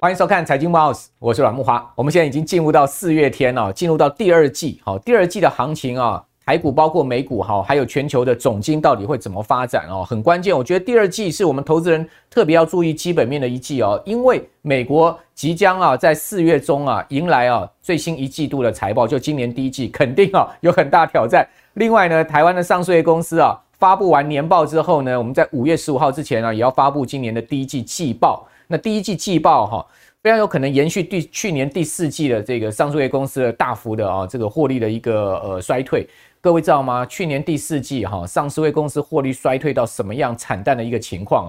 欢迎收看《财经慕 House》，我是阮木花。我们现在已经进入到四月天了，进入到第二季。好，第二季的行情啊，台股包括美股哈，还有全球的总经到底会怎么发展哦？很关键。我觉得第二季是我们投资人特别要注意基本面的一季哦，因为美国即将啊在四月中啊迎来啊最新一季度的财报，就今年第一季肯定啊 有很大挑战。另外呢，台湾的上市公司啊发布完年报之后呢，我们在五月十五号之前啊也要发布今年的第一季季报。那第一季季报哈，非常有可能延续第去年第四季的这个上市柜公司的大幅的啊这个获利的一个呃衰退。各位知道吗？去年第四季哈上市柜公司获利衰退到什么样惨淡的一个情况？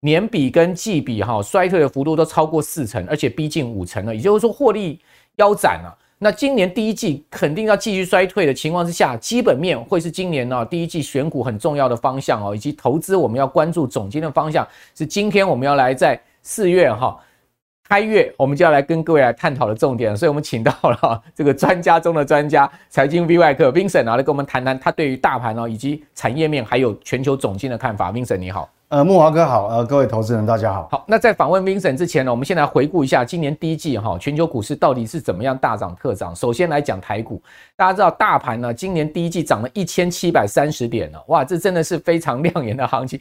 年比跟季比哈衰退的幅度都超过四成，而且逼近五成了。也就是说获利腰斩了。那今年第一季肯定要继续衰退的情况之下，基本面会是今年呢第一季选股很重要的方向哦，以及投资我们要关注总经的方向，是今天我们要来在。四月哈开月，我们就要来跟各位来探讨的重点，所以我们请到了这个专家中的专家，财经 V 外客 Vincent 啊，来跟我们谈谈他对于大盘哦以及产业面还有全球总经的看法。Vincent 你好，呃，木华哥好，呃，各位投资人大家好。好，那在访问 Vincent 之前呢，我们先来回顾一下今年第一季哈全球股市到底是怎么样大涨特涨。首先来讲台股，大家知道大盘呢今年第一季涨了一千七百三十点了，哇，这真的是非常亮眼的行情。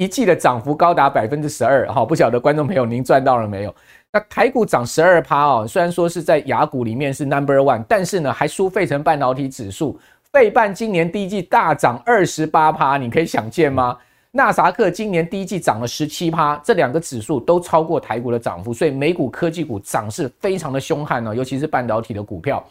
一季的涨幅高达百分之十二，哈，不晓得观众朋友您赚到了没有？那台股涨十二趴哦，虽然说是在雅股里面是 number one，但是呢还输费城半导体指数，费半今年第一季大涨二十八趴，你可以想见吗？纳萨克今年第一季涨了十七趴，这两个指数都超过台股的涨幅，所以美股科技股涨势非常的凶悍呢，尤其是半导体的股票。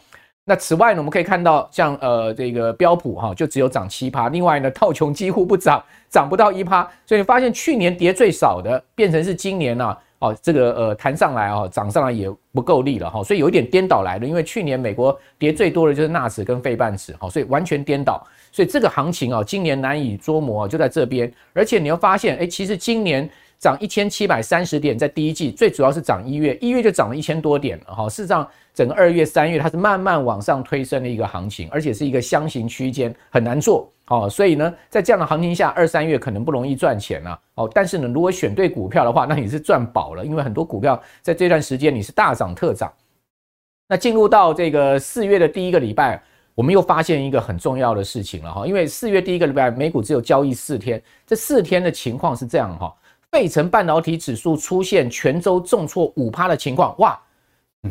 那此外呢，我们可以看到像呃这个标普哈，就只有涨七趴，另外呢道琼几乎不涨，涨不到一趴，所以你发现去年跌最少的变成是今年呢、啊，哦这个呃弹上来哦涨上来也不够力了哈，所以有一点颠倒来的，因为去年美国跌最多的就是纳指跟费半指哈，所以完全颠倒，所以这个行情啊今年难以捉摸就在这边，而且你会发现哎，其实今年。涨一千七百三十点，在第一季最主要是涨一月，一月就涨了一千多点了哈。事实上，整个二月、三月它是慢慢往上推升的一个行情，而且是一个箱型区间，很难做哦。所以呢，在这样的行情下，二三月可能不容易赚钱了哦。但是呢，如果选对股票的话，那你是赚饱了，因为很多股票在这段时间你是大涨特涨。那进入到这个四月的第一个礼拜，我们又发现一个很重要的事情了哈，因为四月第一个礼拜美股只有交易四天，这四天的情况是这样哈。费城半导体指数出现全周重挫五趴的情况，哇，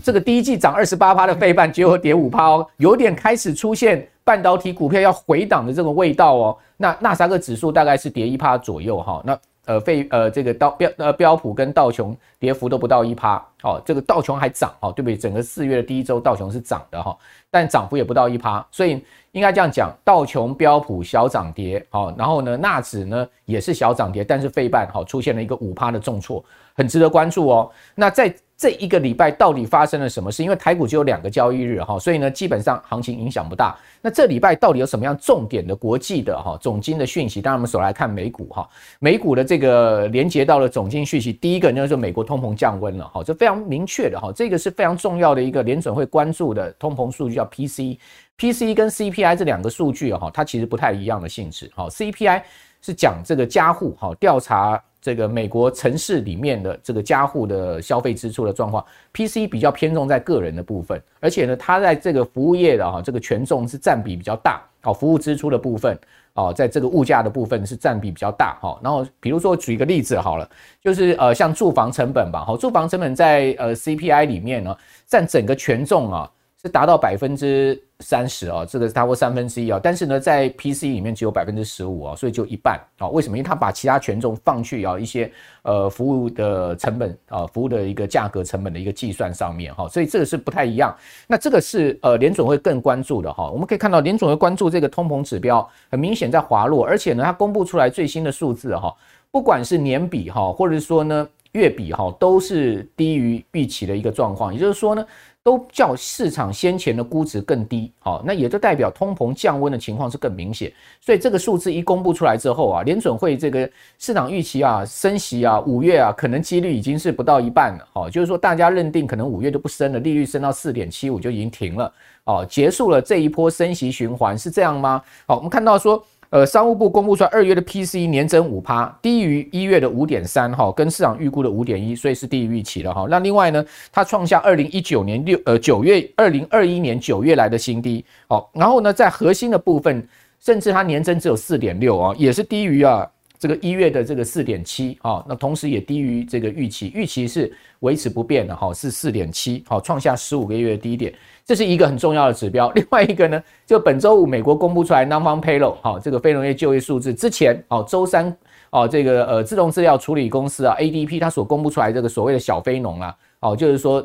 这个第一季涨二十八趴的费半，结果跌五趴哦，有点开始出现半导体股票要回档的这个味道哦。那纳斯达克指数大概是跌一趴左右哈，那呃费呃这个道标呃标普跟道琼跌幅都不到一趴，哦，这个道琼还涨哦，对不对？整个四月的第一周道琼是涨的哈，但涨幅也不到一趴，所以。应该这样讲，道琼标普小涨跌，好，然后呢，纳指呢也是小涨跌，但是费半好出现了一个五趴的重挫，很值得关注哦。那在这一个礼拜到底发生了什么事？因为台股只有两个交易日哈，所以呢，基本上行情影响不大。那这礼拜到底有什么样重点的国际的哈总经的讯息？当然我们首来看美股哈，美股的这个连接到了总经讯息，第一个就是美国通膨降温了哈，这非常明确的哈，这个是非常重要的一个联准会关注的通膨数据叫 P C P C 跟 CPI 这两个数据哈，它其实不太一样的性质哈，CPI 是讲这个家户哈调查。这个美国城市里面的这个家户的消费支出的状况，P C 比较偏重在个人的部分，而且呢，它在这个服务业的哈这个权重是占比比较大，哦，服务支出的部分，哦，在这个物价的部分是占比比较大，哈，然后比如说举一个例子好了，就是呃像住房成本吧，好，住房成本在呃 CPI 里面呢占整个权重啊。是达到百分之三十哦，这个是超过三分之一啊，但是呢，在 PC 里面只有百分之十五啊，所以就一半啊。为什么？因为他把其他权重放去啊一些呃服务的成本啊，服务的一个价格成本的一个计算上面哈，所以这个是不太一样。那这个是呃联准会更关注的哈。我们可以看到联准会关注这个通膨指标，很明显在滑落，而且呢，它公布出来最新的数字哈，不管是年比哈，或者是说呢。月比哈都是低于预期的一个状况，也就是说呢，都较市场先前的估值更低，好，那也就代表通膨降温的情况是更明显。所以这个数字一公布出来之后啊，联准会这个市场预期啊，升息啊，五月啊，可能几率已经是不到一半了，好，就是说大家认定可能五月都不升了，利率升到四点七五就已经停了，哦，结束了这一波升息循环，是这样吗？好，我们看到说。呃，商务部公布出来二月的 PCE 年增五趴，低于一月的五点三哈，跟市场预估的五点一，所以是低于预期了哈。那另外呢，它创下二零一九年六呃九月二零二一年九月来的新低哦。然后呢，在核心的部分，甚至它年增只有四点六啊，也是低于啊这个一月的这个四点七啊。那同时也低于这个预期，预期是维持不变的哈，是四点七，好，创下十五个月的低点。这是一个很重要的指标。另外一个呢，就本周五美国公布出来 Non-Farm Payroll，好，这个非农业就业数字之前，哦，周三，哦，这个呃自动资料处理公司啊 ADP 它所公布出来这个所谓的小非农啊，哦，就是说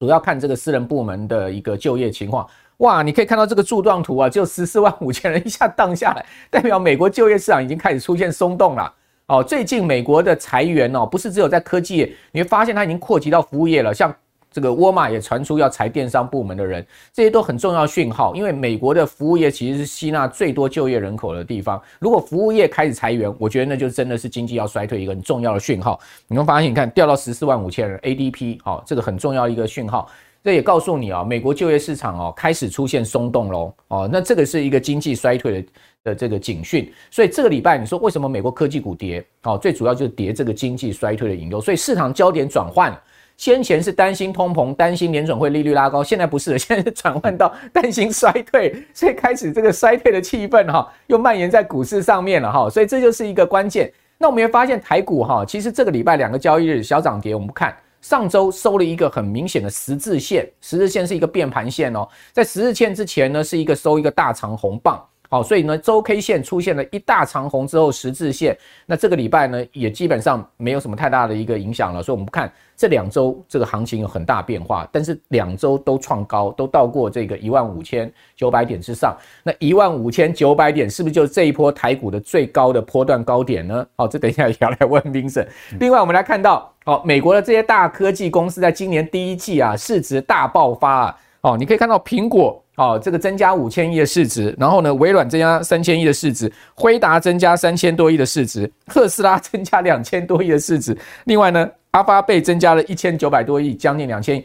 主要看这个私人部门的一个就业情况。哇，你可以看到这个柱状图啊，就十四万五千人一下荡下来，代表美国就业市场已经开始出现松动了。哦，最近美国的裁员哦，不是只有在科技，你会发现它已经扩及到服务业了，像。这个沃尔玛也传出要裁电商部门的人，这些都很重要讯号。因为美国的服务业其实是吸纳最多就业人口的地方。如果服务业开始裁员，我觉得那就真的是经济要衰退一个很重要的讯号。你会发现，你看掉到十四万五千人，ADP 哦，这个很重要一个讯号。这也告诉你啊，美国就业市场哦开始出现松动喽。哦，那这个是一个经济衰退的的这个警讯。所以这个礼拜你说为什么美国科技股跌？哦，最主要就是跌这个经济衰退的引诱。所以市场焦点转换。先前是担心通膨，担心联准会利率拉高，现在不是了，现在是转换到担心衰退，所以开始这个衰退的气氛哈，又蔓延在股市上面了哈，所以这就是一个关键。那我们也发现台股哈，其实这个礼拜两个交易日小涨跌，我们不看上周收了一个很明显的十字线，十字线是一个变盘线哦，在十字线之前呢是一个收一个大长红棒。好，所以呢，周 K 线出现了一大长红之后，十字线，那这个礼拜呢，也基本上没有什么太大的一个影响了。所以，我们不看这两周这个行情有很大变化，但是两周都创高，都到过这个一万五千九百点之上。那一万五千九百点是不是就是这一波台股的最高的波段高点呢？好，这等一下也要来问 Vincent。另外，我们来看到，好，美国的这些大科技公司在今年第一季啊，市值大爆发啊。哦，你可以看到苹果。哦，这个增加五千亿的市值，然后呢，微软增加三千亿的市值，辉达增加三千多亿的市值，特斯拉增加两千多亿的市值，另外呢，阿发贝增加了一千九百多亿，将近两千亿。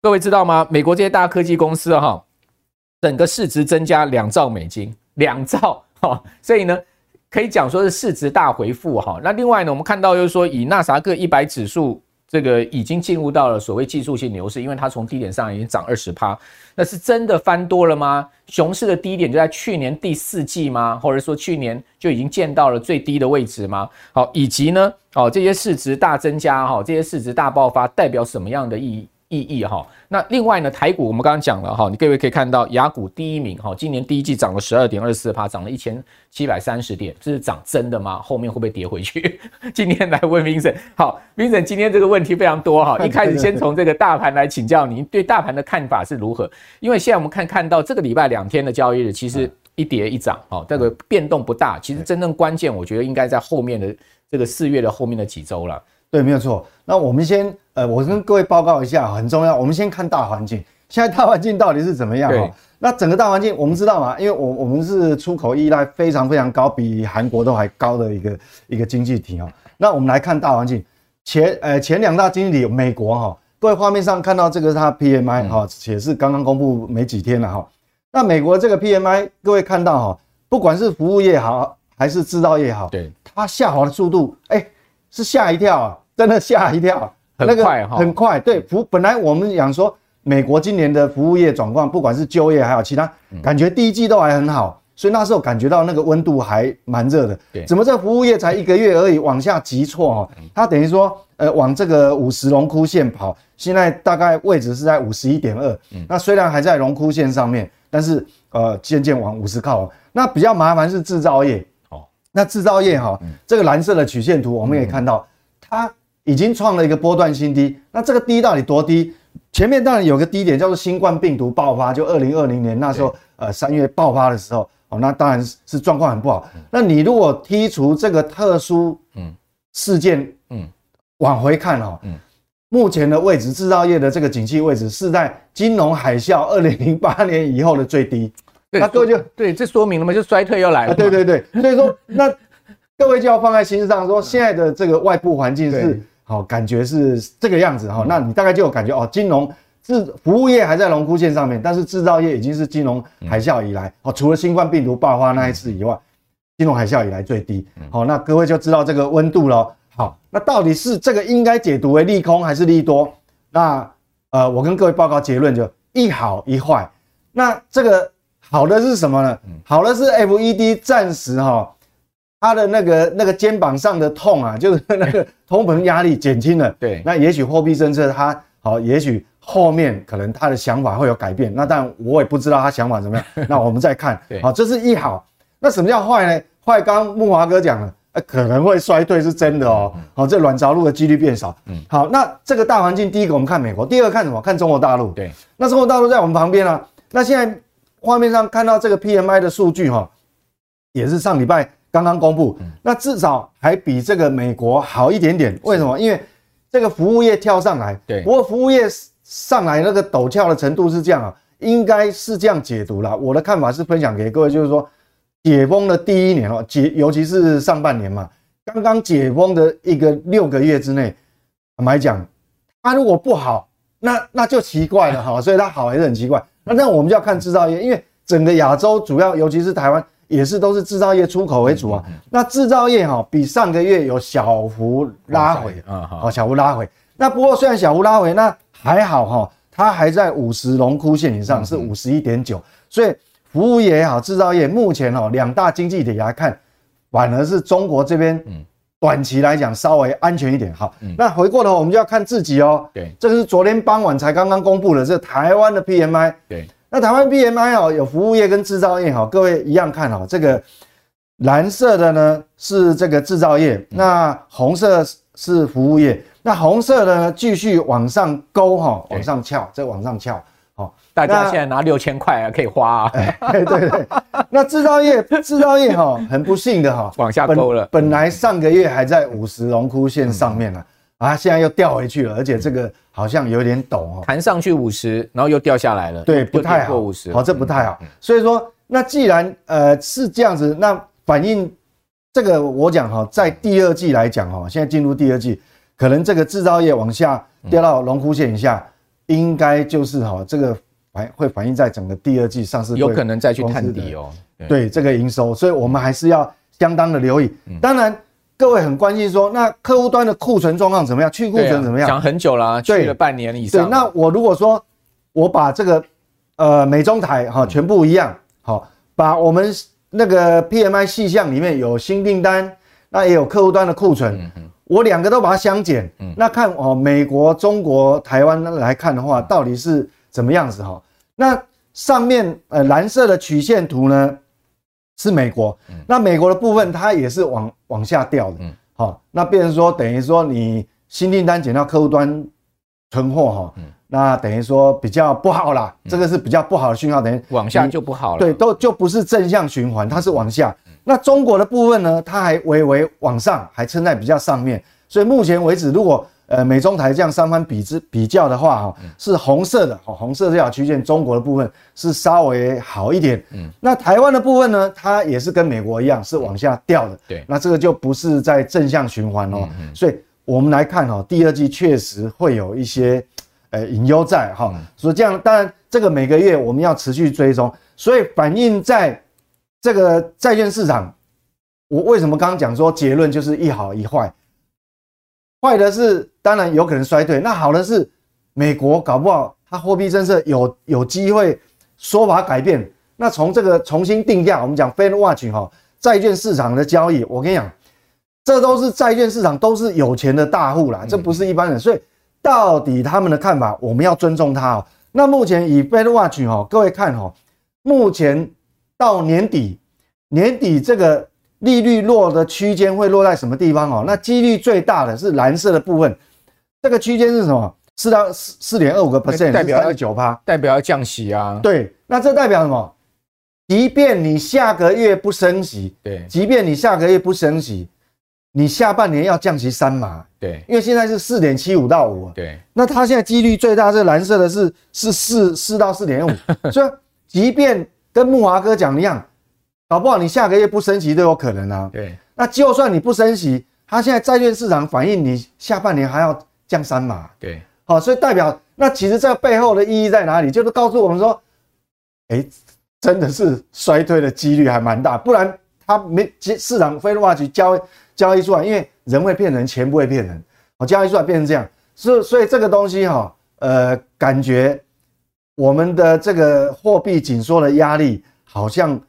各位知道吗？美国这些大科技公司哈、哦，整个市值增加两兆美金，两兆哈、哦，所以呢，可以讲说是市值大回复哈、哦。那另外呢，我们看到就是说，以纳萨克一百指数。这个已经进入到了所谓技术性牛市，因为它从低点上已经涨二十趴，那是真的翻多了吗？熊市的低点就在去年第四季吗？或者说去年就已经见到了最低的位置吗？好，以及呢，哦，这些市值大增加，哈，这些市值大爆发代表什么样的意义？意义哈，那另外呢，台股我们刚刚讲了哈，你各位可以看到雅股第一名哈，今年第一季涨了十二点二四趴，涨了一千七百三十点，这是涨真的吗？后面会不会跌回去？今天来问 Vincent，好，Vincent 今天这个问题非常多哈，一开始先从这个大盘来请教您对大盘的看法是如何？因为现在我们看看到这个礼拜两天的交易日，其实一跌一涨，哦，这个变动不大，其实真正关键我觉得应该在后面的这个四月的后面的几周了。对，没有错。那我们先，呃，我跟各位报告一下，很重要。我们先看大环境，现在大环境到底是怎么样？哈，那整个大环境，我们知道嘛，因为我我们是出口依赖非常非常高，比韩国都还高的一个一个经济体哦。那我们来看大环境，前呃前两大经济体，美国哈，各位画面上看到这个是它 PMI 哈，也是刚刚公布没几天了哈。那美国这个 PMI，各位看到哈，不管是服务业好还是制造业好，对，它下滑的速度，哎，是吓一跳啊。真的吓一跳，很快哈，很快。对，服本来我们讲说，美国今年的服务业状况，不管是就业还有其他，感觉第一季都还很好，所以那时候感觉到那个温度还蛮热的。对，怎么这服务业才一个月而已，往下急挫哦？它等于说，呃，往这个五十荣枯线跑，现在大概位置是在五十一点二。那虽然还在荣枯线上面，但是呃，渐渐往五十靠。那比较麻烦是制造业哦。那制造业哈，这个蓝色的曲线图，我们也看到它。已经创了一个波段新低，那这个低到底多低？前面当然有个低点叫做新冠病毒爆发，就二零二零年那时候，呃，三月爆发的时候，哦，那当然是是状况很不好。那你如果剔除这个特殊嗯事件嗯往回看哦，嗯，目前的位置，制造业的这个景气位置是在金融海啸二零零八年以后的最低。那各位就对，这说明了嘛，就衰退要来了，啊。对对对，所以说那各位就要放在心上，说现在的这个外部环境是好，感觉是这个样子哈。那你大概就有感觉哦，金融制服务业还在龙枯线上面，但是制造业已经是金融海啸以来哦，除了新冠病毒爆发那一次以外，金融海啸以来最低。好，那各位就知道这个温度了。好，那到底是这个应该解读为利空还是利多？那呃，我跟各位报告结论就一好一坏。那这个好的是什么呢？好的是 FED 暂时哈。他的那个那个肩膀上的痛啊，就是那个通膨压力减轻了。对，那也许货币政策他好，也许后面可能他的想法会有改变。那但我也不知道他想法怎么样。那我们再看。好，这是一好。那什么叫坏呢？坏，刚木华哥讲了，可能会衰退是真的哦。好，这软着陆的几率变少。嗯，好，那这个大环境，第一个我们看美国，第二个看什么？看中国大陆。对，那中国大陆在我们旁边啊。那现在画面上看到这个 PMI 的数据哈，也是上礼拜。刚刚公布，那至少还比这个美国好一点点。为什么？因为这个服务业跳上来。对。不过服务业上来那个陡峭的程度是这样啊，应该是这样解读啦。我的看法是分享给各位，就是说解封的第一年哦，解尤其是上半年嘛，刚刚解封的一个六个月之内，坦白讲，它如果不好，那那就奇怪了哈。所以它好还是很奇怪。那那我们就要看制造业，因为整个亚洲主要，尤其是台湾。也是都是制造业出口为主啊，那制造业哈比上个月有小幅拉回啊，好小幅拉回。那不过虽然小幅拉回，那还好哈，它还在五十荣枯线以上，是五十一点九。所以服务业也好，制造业目前哈两大经济体来看，反而是中国这边嗯短期来讲稍微安全一点。好，那回过头我们就要看自己哦。对，这个是昨天傍晚才刚刚公布的，这台湾的 PMI。对。那台湾 B M I 哦，有服务业跟制造业哈，各位一样看哈，这个蓝色的呢是这个制造业，那红色是服务业，那红色的呢继续往上勾哈，往上翘，再往上翘，好，大家现在拿六千块啊可以花啊，对对对，那制造业制造业哈，很不幸的哈，往下勾了，本来上个月还在五十荣枯线上面了。啊，现在又掉回去了，而且这个好像有点陡哦，弹上去五十，然后又掉下来了，对，不太好，五十好，这不太好。所以说，那既然呃是这样子，那反映这个我讲哈，在第二季来讲哈，现在进入第二季，可能这个制造业往下掉到龙枯线以下，应该就是哈这个反会反映在整个第二季上市，有可能再去探底哦。对这个营收，所以我们还是要相当的留意。当然。各位很关心说，那客户端的库存状况怎么样？去库存怎么样？讲很久了，去了半年以上。对，那我如果说我把这个呃美中台哈全部一样，好，把我们那个 PMI 细项里面有新订单，那也有客户端的库存，我两个都把它相减，那看哦美国、中国、台湾来看的话，到底是怎么样子哈？那上面呃蓝色的曲线图呢？是美国，那美国的部分它也是往往下掉的，好，那变成说等于说你新订单减到客户端存货哈，嗯那等于说比较不好啦，这个是比较不好的讯号，等于往下就不好了，对，都就不是正向循环，它是往下。那中国的部分呢，它还微微往上，还撑在比较上面，所以目前为止，如果呃，美中台这样三番比之比较的话，哈，是红色的，好，红色这条曲线，中国的部分是稍微好一点，嗯，那台湾的部分呢，它也是跟美国一样是往下掉的，对，那这个就不是在正向循环哦，所以我们来看哈，第二季确实会有一些呃隐忧在哈，所以这样，当然这个每个月我们要持续追踪，所以反映在这个债券市场，我为什么刚刚讲说结论就是一好一坏？坏的是，当然有可能衰退。那好的是，美国搞不好它货币政策有有机会说法改变。那从这个重新定价，我们讲 Fed Watch 哈，债券市场的交易，我跟你讲，这都是债券市场都是有钱的大户啦，这不是一般人。所以到底他们的看法，我们要尊重他哦。那目前以 Fed Watch 哈，各位看哈，目前到年底，年底这个。利率落的区间会落在什么地方哦？那几率最大的是蓝色的部分，这个区间是什么？四到四四点二五个 percent，代表要九趴，代表要降息啊。对，那这代表什么？即便你下个月不升息，对，即便你下个月不升息，你下半年要降息三码，对，因为现在是四点七五到五，对，那它现在几率最大，是蓝色的是是四四到四点五，所以即便跟木华哥讲一样，搞不好你下个月不升息都有可能啊。对，那就算你不升息，它现在债券市场反映你下半年还要降三码，对，好，所以代表那其实这背后的意义在哪里？就是告诉我们说，哎，真的是衰退的几率还蛮大，不然它没市场非话去交交易出来，因为人会骗人，钱不会骗人，好，交易出来变成这样，所以所以这个东西哈，呃，感觉我们的这个货币紧缩的压力好像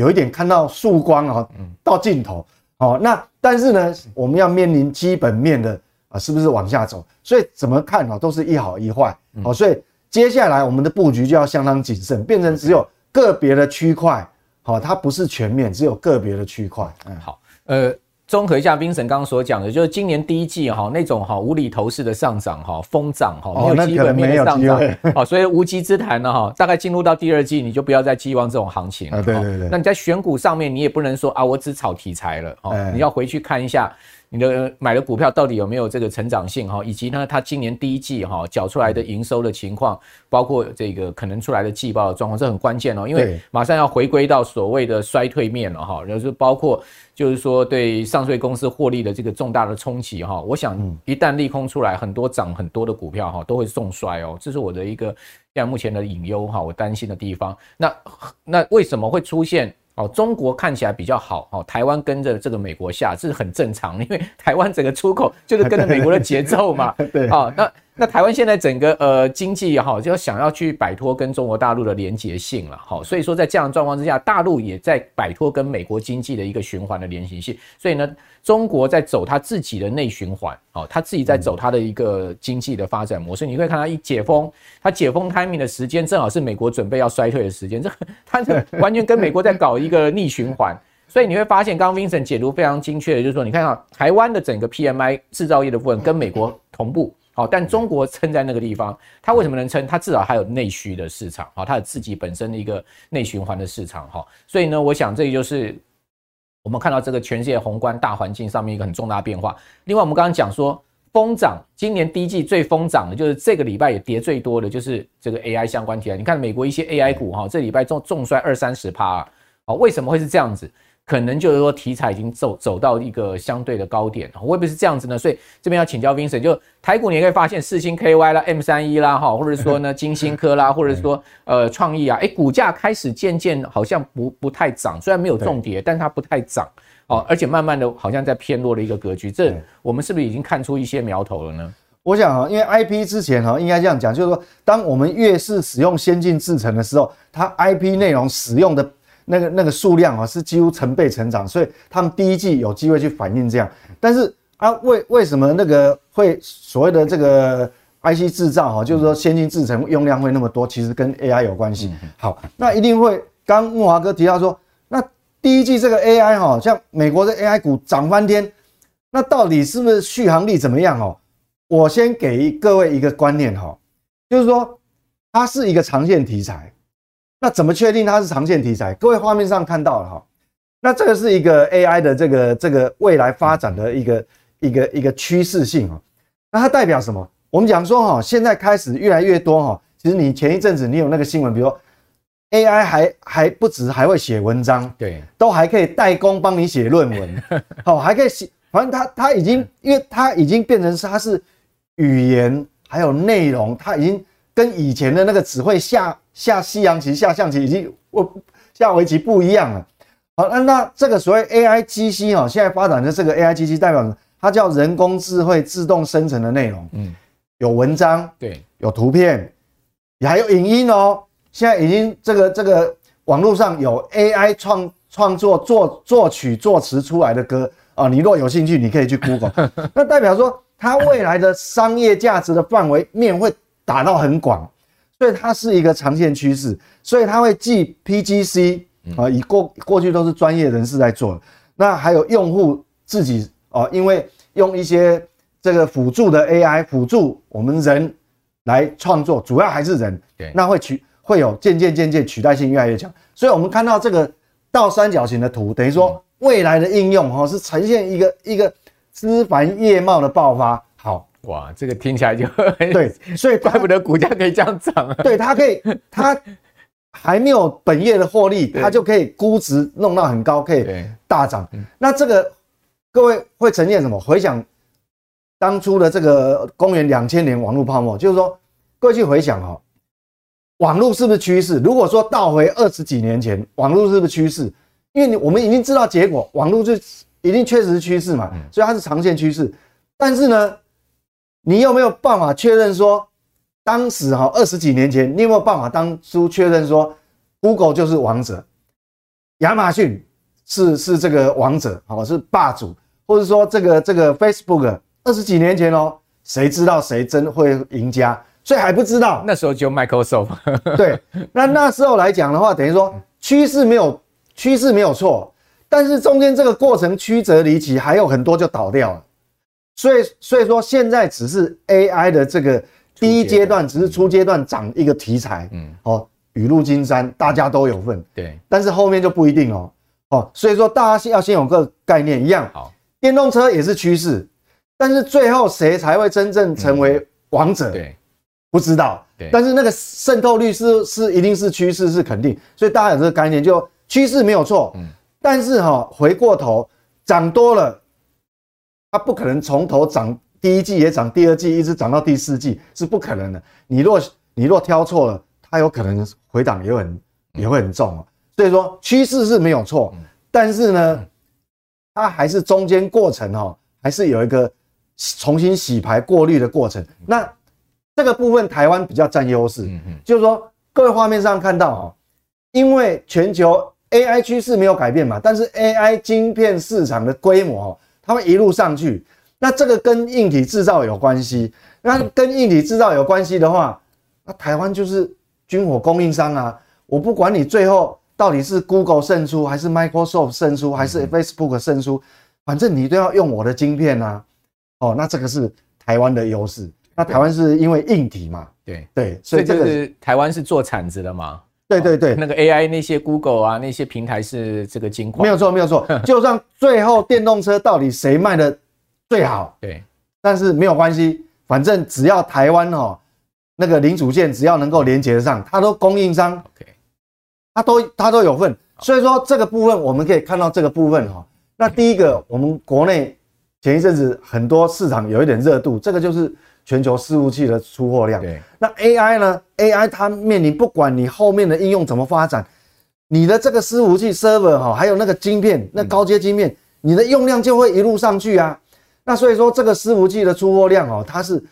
有一点看到曙光啊，到尽头，哦，那但是呢，我们要面临基本面的啊，是不是往下走？所以怎么看啊，都是一好一坏，哦，所以接下来我们的布局就要相当谨慎，变成只有个别的区块，好，它不是全面，只有个别的区块，嗯，好，呃。综合一下，Vincent 刚刚所讲的，就是今年第一季哈那种哈无厘头式的上涨哈疯涨哈没有基本面的上涨，好，所以无稽之谈呢哈。大概进入到第二季，你就不要再寄望这种行情了。对对对。那你在选股上面，你也不能说啊，我只炒题材了哦，你要回去看一下。你的买的股票到底有没有这个成长性哈？以及呢，它今年第一季哈缴出来的营收的情况，包括这个可能出来的季报的状况，这很关键哦。因为马上要回归到所谓的衰退面了哈，就是包括就是说对上税公司获利的这个重大的冲击哈。我想一旦利空出来，很多涨很多的股票哈都会重衰哦。这是我的一个现在目前的隐忧哈，我担心的地方。那那为什么会出现？哦，中国看起来比较好，哦，台湾跟着这个美国下，这是很正常，因为台湾整个出口就是跟着美国的节奏嘛，对，哦，那。那台湾现在整个呃经济也好，就想要去摆脱跟中国大陆的连结性了，好，所以说在这样的状况之下，大陆也在摆脱跟美国经济的一个循环的连系性，所以呢，中国在走它自己的内循环，好，它自己在走它的一个经济的发展模式。你会看它一解封，它解封 timing 的时间正好是美国准备要衰退的时间，这它是完全跟美国在搞一个逆循环，所以你会发现，刚刚 Vincent 解读非常精确的，就是说，你看到台湾的整个 PMI 制造业的部分跟美国同步。好，但中国撑在那个地方，它为什么能撑？它至少还有内需的市场，好，它有自己本身的一个内循环的市场，哈，所以呢，我想这就是我们看到这个全世界宏观大环境上面一个很重大变化。另外，我们刚刚讲说疯涨，今年第一季最疯涨的就是这个礼拜也跌最多的就是这个 AI 相关题材。你看美国一些 AI 股，哈，这礼拜重重摔二三十趴，好，为什么会是这样子？可能就是说题材已经走走到一个相对的高点，会不会是这样子呢？所以这边要请教 Vincent，就台股你也可以发现四星 KY 啦、M 三一啦，哈，或者说呢 金星科啦，或者说呃创意啊，哎，股价开始渐渐好像不不太涨，虽然没有重跌，但它不太涨哦，而且慢慢的好像在偏弱的一个格局，这我们是不是已经看出一些苗头了呢？我想哈，因为 IP 之前哈应该这样讲，就是说当我们越是使用先进制程的时候，它 IP 内容使用的。那个那个数量啊是几乎成倍成长，所以他们第一季有机会去反映这样。但是啊，为为什么那个会所谓的这个 IC 制造哈，就是说先进制程用量会那么多，其实跟 AI 有关系。好，那一定会。刚木华哥提到说，那第一季这个 AI 哈，像美国的 AI 股涨翻天，那到底是不是续航力怎么样哦？我先给各位一个观念哈，就是说它是一个长线题材。那怎么确定它是长线题材？各位画面上看到了哈，那这个是一个 AI 的这个这个未来发展的一个一个一个趋势性啊。那它代表什么？我们讲说哈，现在开始越来越多哈。其实你前一阵子你有那个新闻，比如说 AI 还还不止还会写文章，对，都还可以代工帮你写论文，好，还可以写，反正它它已经，因为它已经变成是它是语言还有内容，它已经跟以前的那个只会下。下西洋棋、下象棋以及我下围棋不一样了。好，那那这个所谓 AIGC 哈，现在发展的这个 AIGC 代表什么？它叫人工智慧自动生成的内容。嗯，有文章，对，有图片，也还有影音哦。现在已经这个这个网络上有 AI 创创作作作曲作词出来的歌啊，你若有兴趣，你可以去 Google。那代表说，它未来的商业价值的范围面会打到很广。所以它是一个长线趋势，所以它会继 PGC 啊，以过过去都是专业人士在做，那还有用户自己哦，因为用一些这个辅助的 AI 辅助我们人来创作，主要还是人，对，那会取会有渐渐渐渐取代性越来越强，所以我们看到这个倒三角形的图，等于说未来的应用哈，是呈现一个一个枝繁叶茂的爆发。好哇，这个听起来就对，所以 怪不得股价可以这样涨啊。对，它可以，它还没有本业的获利，它就可以估值弄到很高，可以大涨。那这个各位会呈现什么？回想当初的这个公元两千年网络泡沫，就是说，各位去回想哈，网络是不是趋势？如果说倒回二十几年前，网络是不是趋势？因为你我们已经知道结果，网络就一定确实是趋势嘛，所以它是长线趋势。但是呢，你有没有办法确认说，当时哈二十几年前，你有没有办法当初确认说，Google 就是王者，亚马逊是是这个王者，好是霸主，或者说这个这个 Facebook 二十几年前哦，谁知道谁真会赢家？所以还不知道，那时候就 Microsoft。对，那那时候来讲的话，等于说趋势没有。趋势没有错，但是中间这个过程曲折离奇，还有很多就倒掉了。所以，所以说现在只是 AI 的这个第一阶段，只是初阶段涨一个题材，嗯，哦，雨露均沾，大家都有份，对。但是后面就不一定哦，哦，所以说大家先要先有个概念，一样，好，电动车也是趋势，但是最后谁才会真正成为王者？对，不知道。对，但是那个渗透率是是一定是趋势，是肯定，所以大家有这个概念就。趋势没有错，嗯，但是哈，回过头涨多了，它不可能从头涨，第一季也涨，第二季一直涨到第四季是不可能的。你若你若挑错了，它有可能回档也很也会很重。所以说趋势是没有错，但是呢，它还是中间过程哈，还是有一个重新洗牌过滤的过程。那这个部分台湾比较占优势，就是说各位画面上看到哈，因为全球。AI 趋势没有改变嘛，但是 AI 晶片市场的规模哦，它会一路上去。那这个跟硬体制造有关系。那跟硬体制造有关系的话，那台湾就是军火供应商啊。我不管你最后到底是 Google 胜出，还是 Microsoft 胜出，还是 Facebook 胜出，反正你都要用我的晶片啊。哦，那这个是台湾的优势。那台湾是因为硬体嘛？对对，所以这个是台湾是做产值的嘛？对对对，那个 AI 那些 Google 啊，那些平台是这个金矿，没有错没有错。就算最后电动车到底谁卖的最好，对，但是没有关系，反正只要台湾哦，那个零组件只要能够连接上，它都供应商，OK，它都它都有份。所以说这个部分我们可以看到这个部分哈。那第一个，我们国内前一阵子很多市场有一点热度，这个就是。全球伺服器的出货量，对，那 AI 呢？AI 它面临不管你后面的应用怎么发展，你的这个伺服器 server 哈，还有那个晶片，那高阶晶片，你的用量就会一路上去啊。那所以说这个伺服器的出货量哦，它是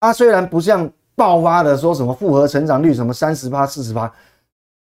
它虽然不像爆发的说什么复合成长率什么三十趴四十趴，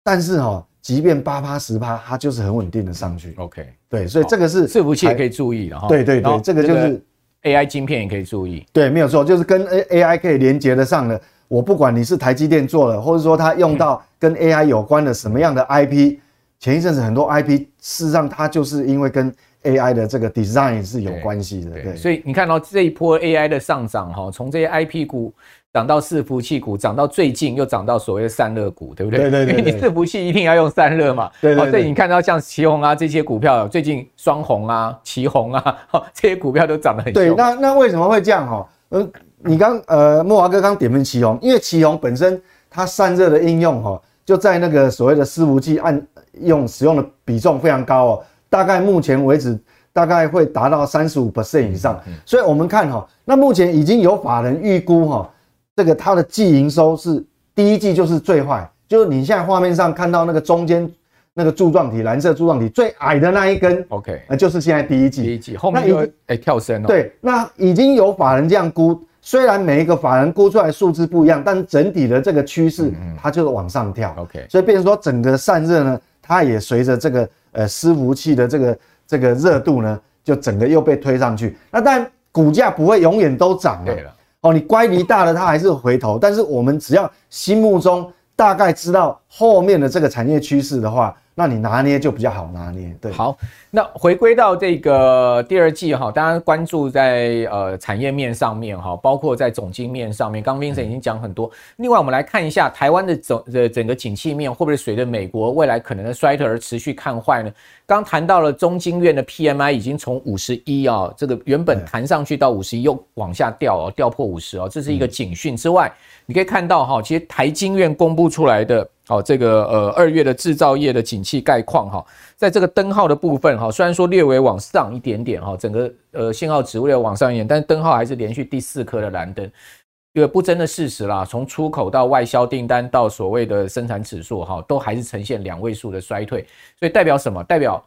但是哈，即便八趴十趴，它就是很稳定的上去。OK，对，所以这个是伺服器也可以注意的哈。对对对，这个就是。AI 晶片也可以注意，对，没有错，就是跟 A AI 可以连接得上的。我不管你是台积电做的，或者说它用到跟 AI 有关的什么样的 IP，前一阵子很多 IP，事实上它就是因为跟 AI 的这个 design 是有关系的。对，对，所以你看到这一波 AI 的上涨，哈，从这些 IP 股。涨到伺服器股，涨到最近又涨到所谓的散热股，对不对？对对对，对，因 为你伺服器一定要用散热嘛。对对，对，所以你看到像奇鋐啊这些股票，最近双红啊、奇鋐啊，这些股票都涨得很凶。对，那那为什么会这样哈？呃，你刚呃莫华哥刚点名奇鋐，因为奇鋐本身它散热的应用哈，就在那个所谓的伺服器按用使用的比重非常高哦，大概目前为止大概会达到三十五 percent 以上。所以我们看哈，那目前已经有法人预估哈。这个它的季营收是第一季就是最坏，就是你现在画面上看到那个中间那个柱状体蓝色柱状体最矮的那一根，OK，那就是现在第一季。第一季后面又哎跳升了。对，那已经有法人这样估，虽然每一个法人估出来的数字不一样，但整体的这个趋势它就是往上跳。OK，所以变成说整个散热呢，它也随着这个呃伺服器的这个这个热度呢，就整个又被推上去。那但股价不会永远都涨了。哦，你乖离大了，它还是回头。但是我们只要心目中大概知道后面的这个产业趋势的话，那你拿捏就比较好拿捏。对，好，那回归到这个第二季哈，大家关注在呃产业面上面哈，包括在总经面上面，刚 Vincent 已经讲很多。嗯、另外，我们来看一下台湾的整的整个景气面，会不会随着美国未来可能的衰退而持续看坏呢？刚谈到了中经院的 PMI 已经从五十一啊，这个原本弹上去到五十一，又往下掉哦，掉破五十哦，这是一个警讯之外，你可以看到哈，其实台经院公布出来的。好，这个呃二月的制造业的景气概况哈，在这个灯号的部分哈，虽然说略微往上一点点哈，整个呃信号指数略往上一点，但是灯号还是连续第四颗的蓝灯，一个不争的事实啦。从出口到外销订单到所谓的生产指数哈，都还是呈现两位数的衰退，所以代表什么？代表。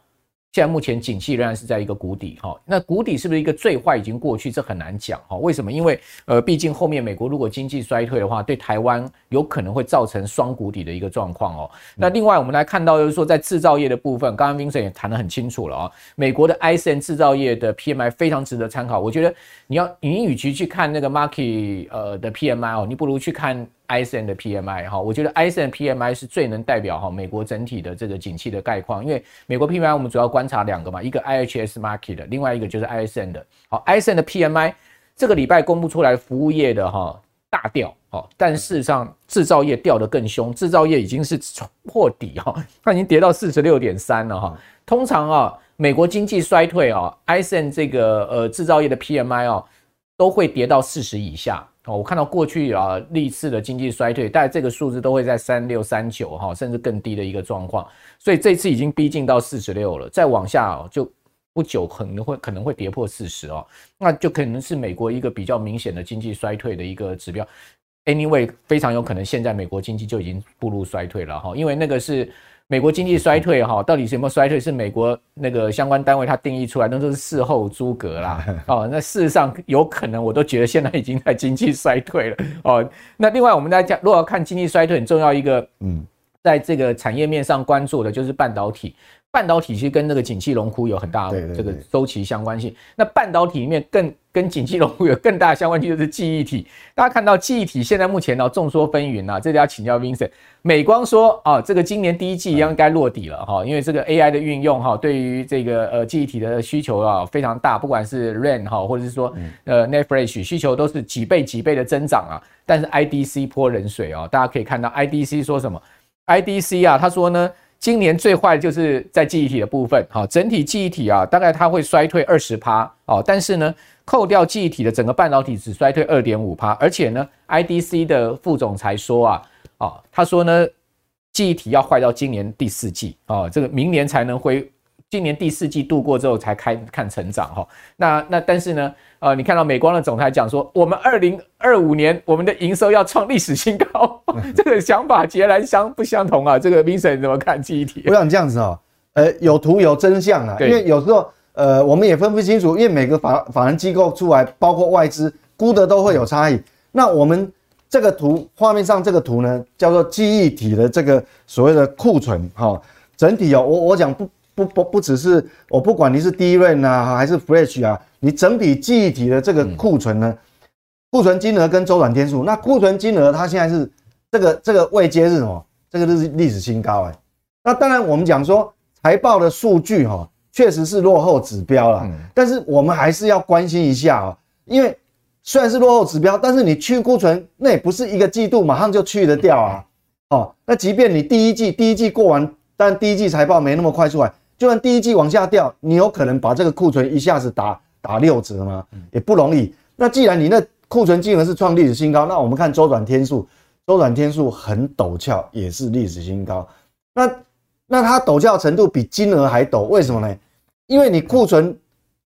现在目前景气仍然是在一个谷底哈，那谷底是不是一个最坏已经过去？这很难讲哈。为什么？因为呃，毕竟后面美国如果经济衰退的话，对台湾有可能会造成双谷底的一个状况哦。那另外我们来看到就是说，在制造业的部分，刚刚 Vincent 也谈得很清楚了啊。美国的 ISM 制造业的 PMI 非常值得参考。我觉得你要你与其去看那个 Market 呃的 PMI 哦，你不如去看。ISM 的 PMI 哈，我觉得 ISM PMI 是最能代表哈美国整体的这个景气的概况，因为美国 PMI 我们主要观察两个嘛，一个 IHS Market 的，另外一个就是 ISM 的。好，ISM 的 PMI 这个礼拜公布出来，服务业的哈大掉，哦，但事实上制造业掉得更凶，制造业已经是破底哈，它已经跌到四十六点三了哈。通常啊，美国经济衰退啊，ISM 这个呃制造业的 PMI 啊都会跌到四十以下。哦，我看到过去啊历次的经济衰退，大概这个数字都会在三六三九哈，甚至更低的一个状况，所以这次已经逼近到四十六了，再往下哦就不久可能会可能会跌破四十哦，那就可能是美国一个比较明显的经济衰退的一个指标。Anyway，非常有可能现在美国经济就已经步入衰退了哈，因为那个是。美国经济衰退哈，到底是有没有衰退？是美国那个相关单位它定义出来，那都是事后诸葛啦。哦，那事实上有可能，我都觉得现在已经在经济衰退了。哦，那另外我们来讲，如果要看经济衰退，很重要一个，嗯，在这个产业面上关注的就是半导体。半导体其实跟那个景气荣枯有很大的这个周期相关性。那半导体里面更跟景气荣枯有更大的相关性就是记忆体。大家看到记忆体现在目前呢众说纷纭啊，这里要请教 Vincent。美光说啊，这个今年第一季应该落底了哈，因为这个 AI 的运用哈，对于这个呃记忆体的需求啊非常大，不管是 RAM 哈，或者是说呃 NAND Flash 需求都是几倍几倍的增长啊。但是 IDC 泼冷水啊，大家可以看到 IDC 说什么？IDC 啊，他说呢。今年最坏的就是在记忆体的部分，好，整体记忆体啊，大概它会衰退二十趴，哦，但是呢，扣掉记忆体的整个半导体只衰退二点五趴，而且呢，IDC 的副总裁说啊，哦，他说呢，记忆体要坏到今年第四季，哦，这个明年才能恢。今年第四季度过之后才开看成长哈，那那但是呢，呃，你看到美光的总裁讲说，我们二零二五年我们的营收要创历史新高，这个想法截然相不相同啊？这个 Vincent 怎么看记忆体？我想这样子哦，呃，有图有真相啊，因为有时候呃我们也分不清楚，因为每个法法人机构出来，包括外资估的都会有差异。那我们这个图画面上这个图呢，叫做记忆体的这个所谓的库存哈，整体哦，我我讲不。不不不只是我，不管你是 DRAM 啊还是 Flash 啊，你整体记忆体的这个库存呢，库存金额跟周转天数，那库存金额它现在是这个这个未接是什么？这个是历史新高哎。那当然我们讲说财报的数据哈，确实是落后指标了，但是我们还是要关心一下啊，因为虽然是落后指标，但是你去库存那也不是一个季度马上就去得掉啊。哦，那即便你第一季第一季过完，但第一季财报没那么快出来。就算第一季往下掉，你有可能把这个库存一下子打打六折吗？也不容易。那既然你那库存金额是创历史新高，那我们看周转天数，周转天数很陡峭，也是历史新高。那那它陡峭程度比金额还陡，为什么呢？因为你库存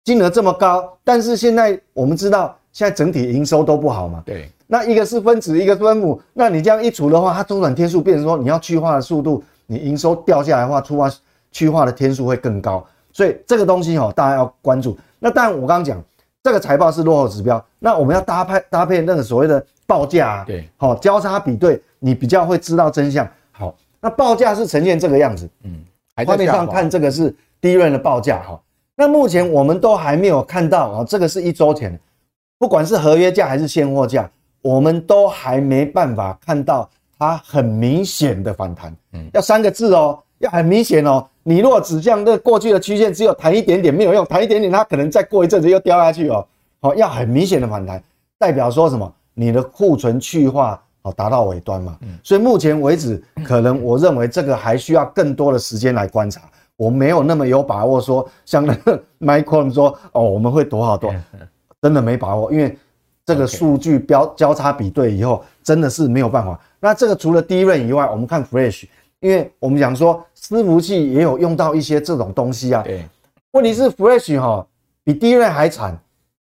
金额这么高，但是现在我们知道，现在整体营收都不好嘛。对。那一个是分子，一个是分母，那你这样一除的话，它周转天数变成说你要去化的速度，你营收掉下来的话，出化。去化的天数会更高，所以这个东西哈，大家要关注。那当然，我刚刚讲这个财报是落后指标，那我们要搭配搭配那个所谓的报价啊，对，好交叉比对，你比较会知道真相。好，那报价是呈现这个样子，嗯，画面上看这个是第一轮的报价哈。那目前我们都还没有看到啊，这个是一周前，不管是合约价还是现货价，我们都还没办法看到它很明显的反弹。嗯，要三个字哦。要很明显哦。你如果指向这过去的曲线只有弹一点点没有用，弹一点点它可能再过一阵子又掉下去哦。好，要很明显的反弹，代表说什么？你的库存去化好达到尾端嘛。所以目前为止，可能我认为这个还需要更多的时间来观察。我没有那么有把握说，像那个 Micron 说哦，我们会多好多，真的没把握，因为这个数据标交叉比对以后，真的是没有办法。那这个除了 DRAM 以外，我们看 Flash，因为我们讲说伺服器也有用到一些这种东西啊。对，问题是 Flash 哈比 DRAM 还惨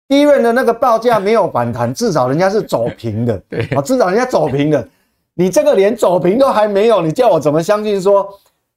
，DRAM 的那个报价没有反弹，至少人家是走平的，对，至少人家走平的，你这个连走平都还没有，你叫我怎么相信说？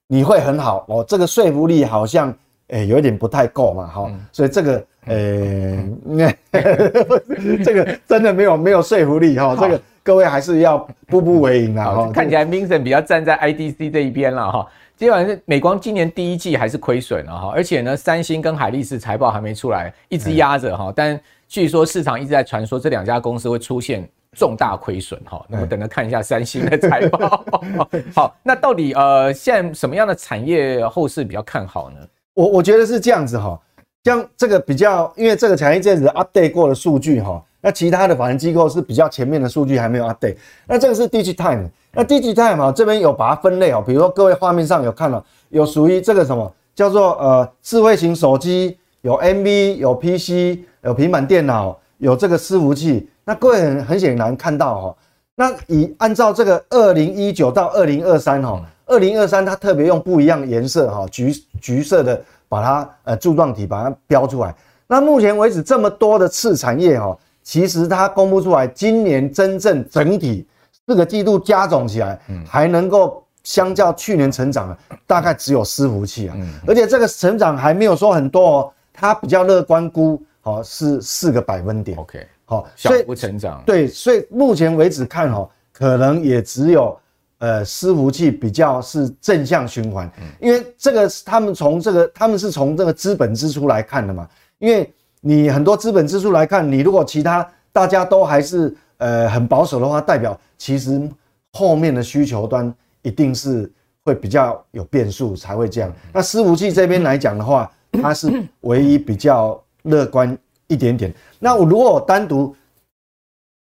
你会很好？哦，这个说服力好像诶、欸、有一点不太够嘛，哈、嗯，所以这个诶，欸嗯、这个真的没有没有说服力哈，这个各位还是要步步为营啊。看起来 Vincent 比较站在 IDC 这一边了哈。接下来是美光今年第一季还是亏损了哈，而且呢，三星跟海力士财报还没出来，一直压着哈，但据说市场一直在传说这两家公司会出现。重大亏损哈，那么等着看一下三星的财报。好，那到底呃现在什么样的产业后市比较看好呢？我我觉得是这样子哈，像这个比较，因为这个前一阵子 update 过的数据哈，那其他的法人机构是比较前面的数据还没有 update。那这个是 Digitime 那 Digitime 这边有把它分类哦，比如说各位画面上有看到有属于这个什么叫做呃智慧型手机，有 NB，有 PC，有平板电脑，有这个伺服器。那各位很很显然看到哈，那以按照这个二零一九到二零二三哈，二零二三它特别用不一样颜色哈，橘橘色的把它呃柱状体把它标出来。那目前为止这么多的次产业哈，其实它公布出来，今年真正整体四个季度加总起来，还能够相较去年成长的大概只有伺服器啊，而且这个成长还没有说很多哦，它比较乐观估哦是四个百分点。OK。好，小幅成长。对，所以目前为止看哦，可能也只有呃伺服器比较是正向循环，因为这个他们从这个他们是从这个资本支出来看的嘛，因为你很多资本支出来看，你如果其他大家都还是呃很保守的话，代表其实后面的需求端一定是会比较有变数才会这样。那伺服器这边来讲的话，它是唯一比较乐观。一点点。那我如果我单独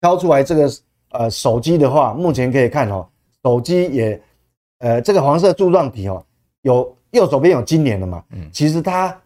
挑出来这个呃手机的话，目前可以看哦，手机也呃这个黄色柱状体哦，有右手边有今年的嘛，嗯，其实它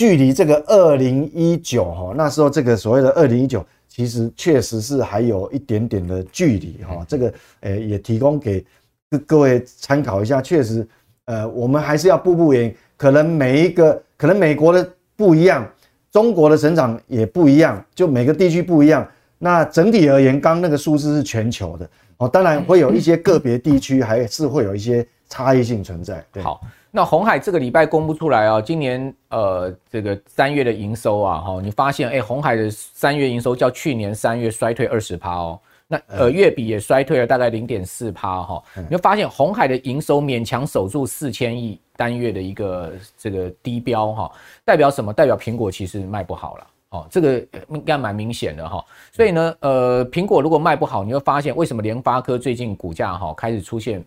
距离这个二零一九哈那时候这个所谓的二零一九，其实确实是还有一点点的距离哈，这个呃也提供给各各位参考一下，确实呃我们还是要步步为营，可能每一个可能美国的不一样。中国的成长也不一样，就每个地区不一样。那整体而言，刚那个数字是全球的哦，当然会有一些个别地区还是会有一些差异性存在。对，好，那红海这个礼拜公布出来啊，今年呃这个三月的营收啊，哈，你发现哎，红海的三月营收较去年三月衰退二十趴哦。那呃月比也衰退了大概零点四趴哈，你会发现红海的营收勉强守住四千亿单月的一个这个低标哈，代表什么？代表苹果其实卖不好了哦，这个应该蛮明显的哈。所以呢，呃，苹果如果卖不好，你会发现为什么联发科最近股价哈开始出现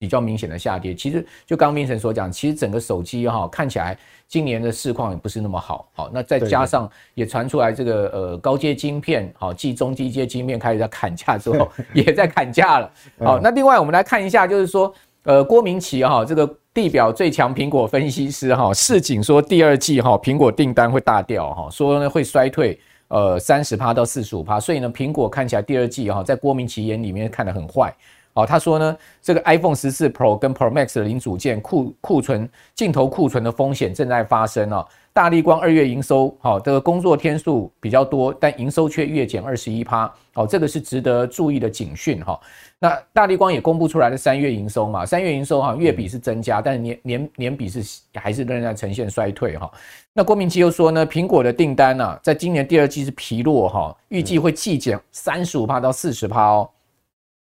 比较明显的下跌？其实就刚明成所讲，其实整个手机哈看起来。今年的市况也不是那么好，好，那再加上也传出来这个呃高阶晶片，好，继中低阶晶片开始在砍价之后，也在砍价了，好，那另外我们来看一下，就是说，呃，郭明奇哈，这个地表最强苹果分析师哈，市井说第二季哈苹果订单会大掉哈，说呢会衰退呃三十趴到四十五趴，所以呢苹果看起来第二季哈在郭明奇眼里面看得很坏。哦，他说呢，这个 iPhone 十四 Pro 跟 Pro Max 的零组件库库存镜头库存的风险正在发生哦。大立光二月营收好，这个工作天数比较多，但营收却月减二十一趴，哦，这个是值得注意的警讯哈。那大立光也公布出来的三月营收嘛，三月营收哈月比是增加，但是年年年比是还是仍然呈现衰退哈。那郭明錤又说呢，苹果的订单呢，在今年第二季是疲弱哈，预计会季减三十五趴到四十趴哦。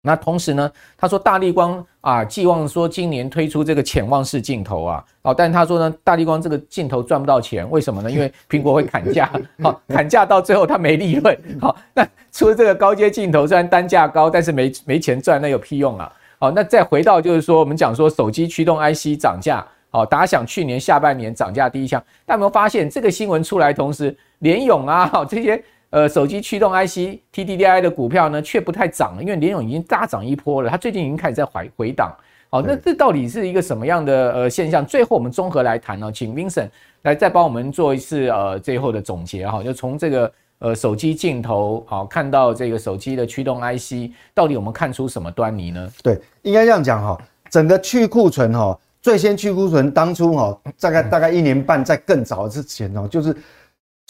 那同时呢，他说大力光啊，寄望说今年推出这个潜望式镜头啊，哦，但他说呢，大力光这个镜头赚不到钱，为什么呢？因为苹果会砍价，好，砍价到最后它没利润，好，那出这个高阶镜头虽然单价高，但是没没钱赚，那有屁用啊？好，那再回到就是说，我们讲说手机驱动 IC 涨价，好，打响去年下半年涨价第一枪。大家有没有发现这个新闻出来同时，联咏啊，好这些呃手机驱动 IC TDDI 的股票呢，却不太涨了，因为联咏已经大涨一波了，它最近已经开始在回回档。好，那这到底是一个什么样的呃现象？最后我们综合来谈呢，请 Vincent 来再帮我们做一次呃最后的总结哈，就从这个呃手机镜头好看到这个手机的驱动 IC，到底我们看出什么端倪呢？对，应该这样讲哈，整个去库存哈，最先去库存当初哈，大概大概一年半在更早之前哦，就是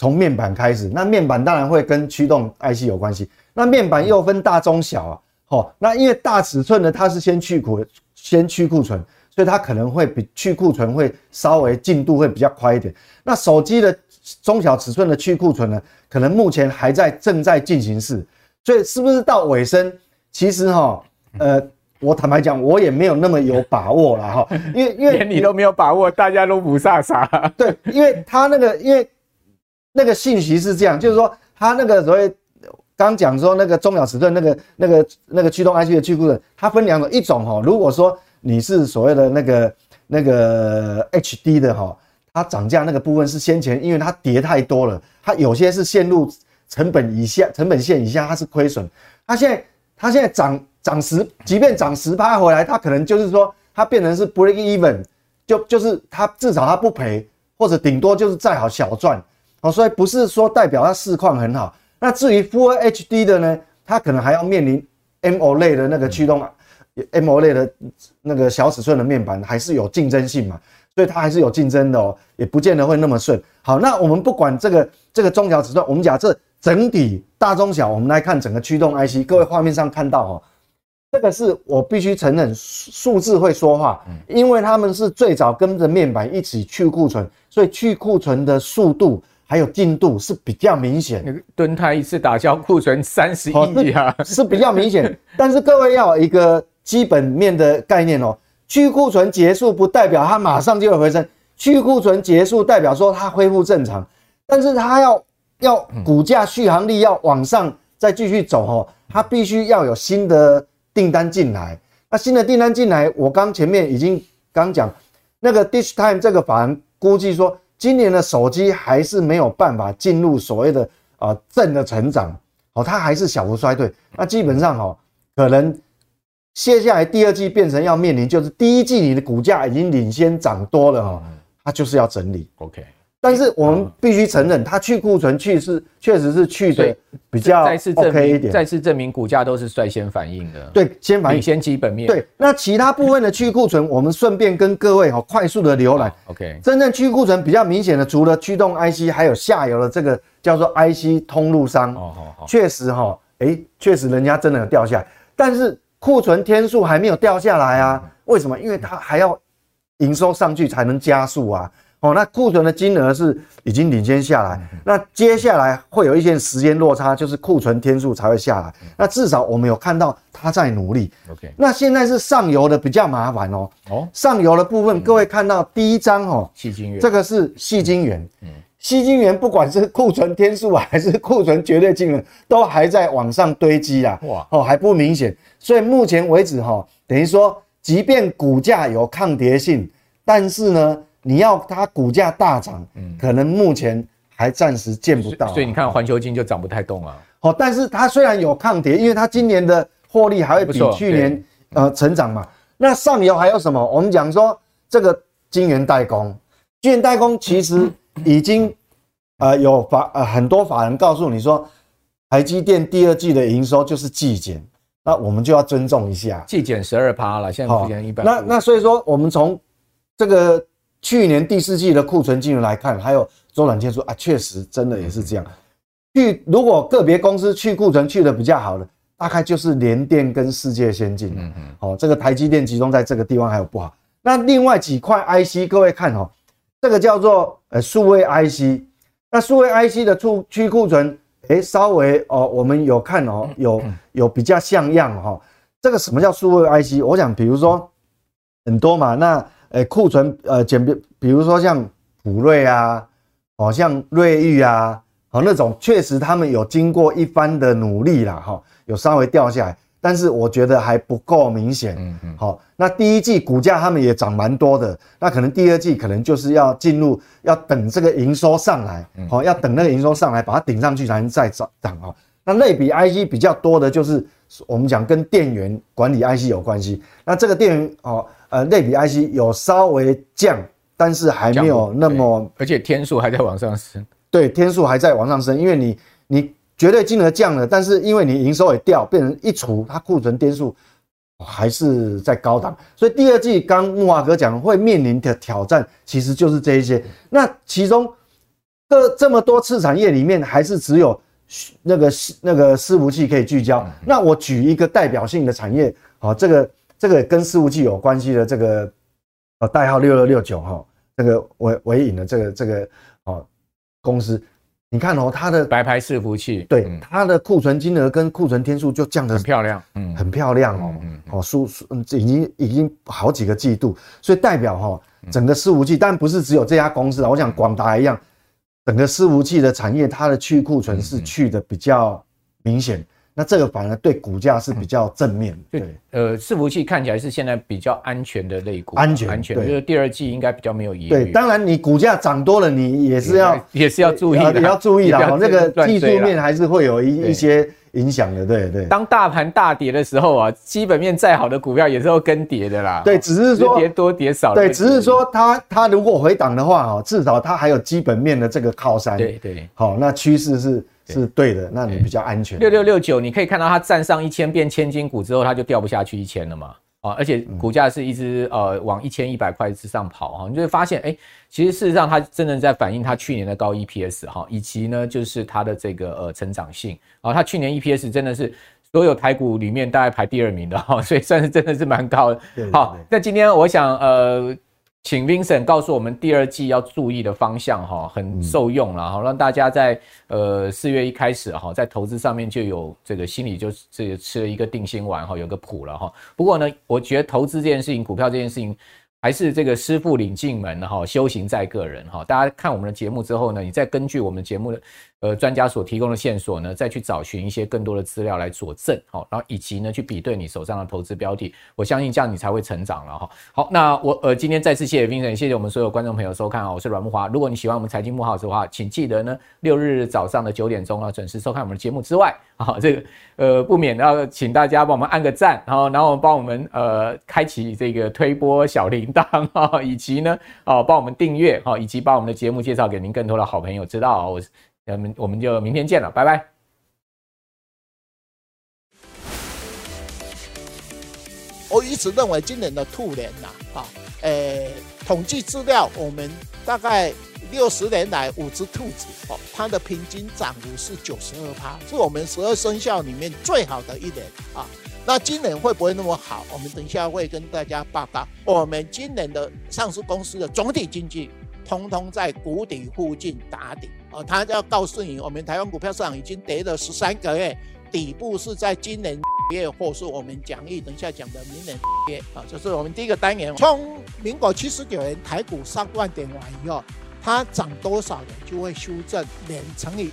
从面板开始，那面板当然会跟驱动 IC 有关系，那面板又分大中小啊，好，那因为大尺寸的它是先去库。先去库存，所以它可能会比去库存会稍微进度会比较快一点。那手机的中小尺寸的去库存呢，可能目前还在正在进行式，所以是不是到尾声？其实哈，呃，我坦白讲，我也没有那么有把握了哈，因为因为 连你都没有把握，大家都不傻傻。对，因为他那个因为那个信息是这样，就是说他那个所谓。刚讲说那个中小尺寸那个那个那个驱动 IC 的去库存，它分两种，一种哈，如果说你是所谓的那个那个 HD 的哈，它涨价那个部分是先前因为它跌太多了，它有些是陷入成本以下成本线以下，它是亏损。它现在它现在涨涨十，即便涨十趴回来，它可能就是说它变成是 break even，就就是它至少它不赔，或者顶多就是再好小赚哦，所以不是说代表它市况很好。那至于 Full HD 的呢，它可能还要面临 AMOLED 的那个驱动，AMOLED 的那个小尺寸的面板还是有竞争性嘛，所以它还是有竞争的哦，也不见得会那么顺。好，那我们不管这个这个中小尺寸，我们假设整体大中小，我们来看整个驱动 IC，各位画面上看到哦，这个是我必须承认数字会说话，因为他们是最早跟着面板一起去库存，所以去库存的速度。还有进度是比较明显，那个敦泰一次打消库存三十亿啊，是比较明显。但是各位要有一个基本面的概念哦，去库存结束不代表它马上就会回升，去库存结束代表说它恢复正常，但是它要要股价续航力要往上再继续走哦，它必须要有新的订单进来。那新的订单进来，我刚前面已经刚讲那个 DISHTIME 这个法人估计说。今年的手机还是没有办法进入所谓的啊正的成长，哦，它还是小幅衰退。那基本上哦，可能接下来第二季变成要面临，就是第一季你的股价已经领先涨多了哈，它就是要整理。OK。但是我们必须承认，它去库存去是确实是去的比较 OK 一点，再次证明股价都是率先反应的。对，先反应，先基本面。对，那其他部分的去库存，我们顺便跟各位哈 快速的浏览。OK，真正去库存比较明显的，除了驱动 IC，还有下游的这个叫做 IC 通路商。确实哈，哎，确实人家真的有掉下来，但是库存天数还没有掉下来啊？为什么？因为它还要营收上去才能加速啊。哦，那库存的金额是已经领先下来，那接下来会有一些时间落差，就是库存天数才会下来。那至少我们有看到他在努力。OK，那现在是上游的比较麻烦哦。哦，上游的部分，各位看到第一张哦，细晶圆，这个是矽晶圆。嗯，矽晶圆不管是库存天数还是库存绝对金额，都还在往上堆积啊。哇，哦还不明显，所以目前为止哈，等于说，即便股价有抗跌性，但是呢。你要它股价大涨，嗯，可能目前还暂时见不到，所以你看环球金就涨不太动啊。好，但是它虽然有抗跌，因为它今年的获利还会比去年呃成长嘛。那上游还有什么？我们讲说这个晶圆代工，晶圆代工其实已经呃有法呃很多法人告诉你说，台积电第二季的营收就是季减，那我们就要尊重一下，季减十二趴了，现在目前一百。那那所以说我们从这个。去年第四季的库存金额来看，还有周转天数啊，确实真的也是这样。去如果个别公司去库存去的比较好的，大概就是联电跟世界先进。嗯嗯。好，这个台积电集中在这个地方还有不好。那另外几块 IC，各位看哦，这个叫做呃数位 IC。那数位 IC 的出去库存，诶，稍微哦，我们有看哦，有有比较像样哈。这个什么叫数位 IC？我想比如说很多嘛，那。诶，库存呃简比，比如说像普瑞啊，哦，像瑞昱啊，哦那种确实他们有经过一番的努力啦，哈，有稍微掉下来。但是我觉得还不够明显。嗯嗯。好，那第一季股价他们也涨蛮多的，那可能第二季可能就是要进入，要等这个营收上来，好，要等那个营收上来把它顶上去才能再涨涨啊。那类比 IC 比较多的就是我们讲跟电源管理 IC 有关系，那这个电源哦，呃，类比 IC 有稍微降，但是还没有那么，而且天数还在往上升。对，天数还在往上升，因为你你绝对金额降了，但是因为你营收也掉，变成一除它库存天数还是在高档，所以第二季刚木华哥讲会面临的挑战其实就是这一些。那其中这这么多次产业里面，还是只有。那个那个伺服器可以聚焦。那我举一个代表性的产业，好，这个这个跟伺服器有关系的这个呃代号六六六九哈，这个纬纬颖的这个这个哦公司，你看哦，它的白牌伺服器，对，它的库存金额跟库存天数就降得很漂亮，嗯，很漂亮哦，哦，输输已经已经好几个季度，所以代表哈整个伺服器，但不是只有这家公司啊，我想广达一样。整个伺服器的产业，它的去库存是去的比较明显，那这个反而对股价是比较正面的。对，呃，伺服器看起来是现在比较安全的类股，安全安全，就是第二季应该比较没有疑虑。对，当然你股价涨多了，你也是要也是要注意的，你要注意啦。那个技术面还是会有一一些。影响的，对对。当大盘大跌的时候啊，基本面再好的股票也是要跟跌的啦。对，只是说跌多跌少。对，只是说它它如果回档的话啊，至少它还有基本面的这个靠山。对对。好，那趋势是是对的，那你比较安全。六六六九，你可以看到它站上一千变千金股之后，它就掉不下去一千了嘛。啊，而且股价是一直呃往一千一百块之上跑哈，你就会发现哎、欸，其实事实上它真的在反映它去年的高 EPS 哈，以及呢就是它的这个呃成长性啊，它去年 EPS 真的是所有台股里面大概排第二名的哈，所以算是真的是蛮高的。好，那今天我想呃。请 Vincent 告诉我们第二季要注意的方向哈，很受用了哈，让大家在呃四月一开始哈，在投资上面就有这个心里就这个吃了一个定心丸哈，有个谱了哈。不过呢，我觉得投资这件事情，股票这件事情。还是这个师傅领进门哈，修行在个人哈。大家看我们的节目之后呢，你再根据我们节目的呃专家所提供的线索呢，再去找寻一些更多的资料来佐证哈，然后以及呢去比对你手上的投资标的，我相信这样你才会成长了哈。好，那我呃今天再次谢谢 Vincent，谢谢我们所有观众朋友收看啊，我是阮木华。如果你喜欢我们财经慕 House 的话，请记得呢六日早上的九点钟啊准时收看我们的节目之外。好，这个呃不免要请大家帮我们按个赞，然后然后帮我们呃开启这个推波小铃铛哈，以及呢哦帮我们订阅哈，以及把我们的节目介绍给您更多的好朋友知道。我我们我们就明天见了，拜拜。我一直认为今年的兔年呐，啊，诶，统计资料我们大概。六十年来，五只兔子哦，它的平均涨幅是九十二趴，是我们十二生肖里面最好的一年啊。那今年会不会那么好？我们等一下会跟大家报告。我们今年的上市公司的总体经济，通通在谷底附近打底啊。他要告诉你，我们台湾股票市场已经跌了十三个月，底部是在今年月，或是我们讲义等下讲的明年月啊。这是我们第一个单元。从民国七十九年台股上万点完以后。它涨多少的就会修正年乘以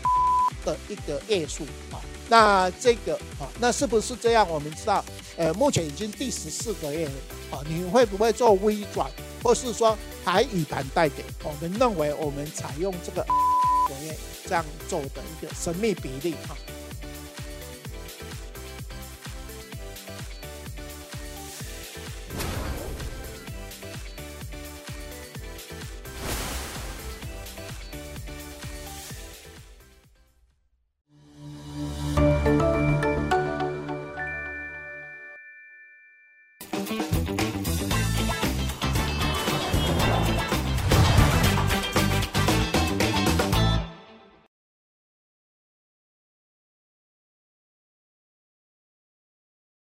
的一个月数啊，那这个啊，那是不是这样？我们知道，呃，目前已经第十四个月了啊，你会不会做微转，或是说还以盘带给？我们认为我们采用这个个月这样做的一个神秘比例啊。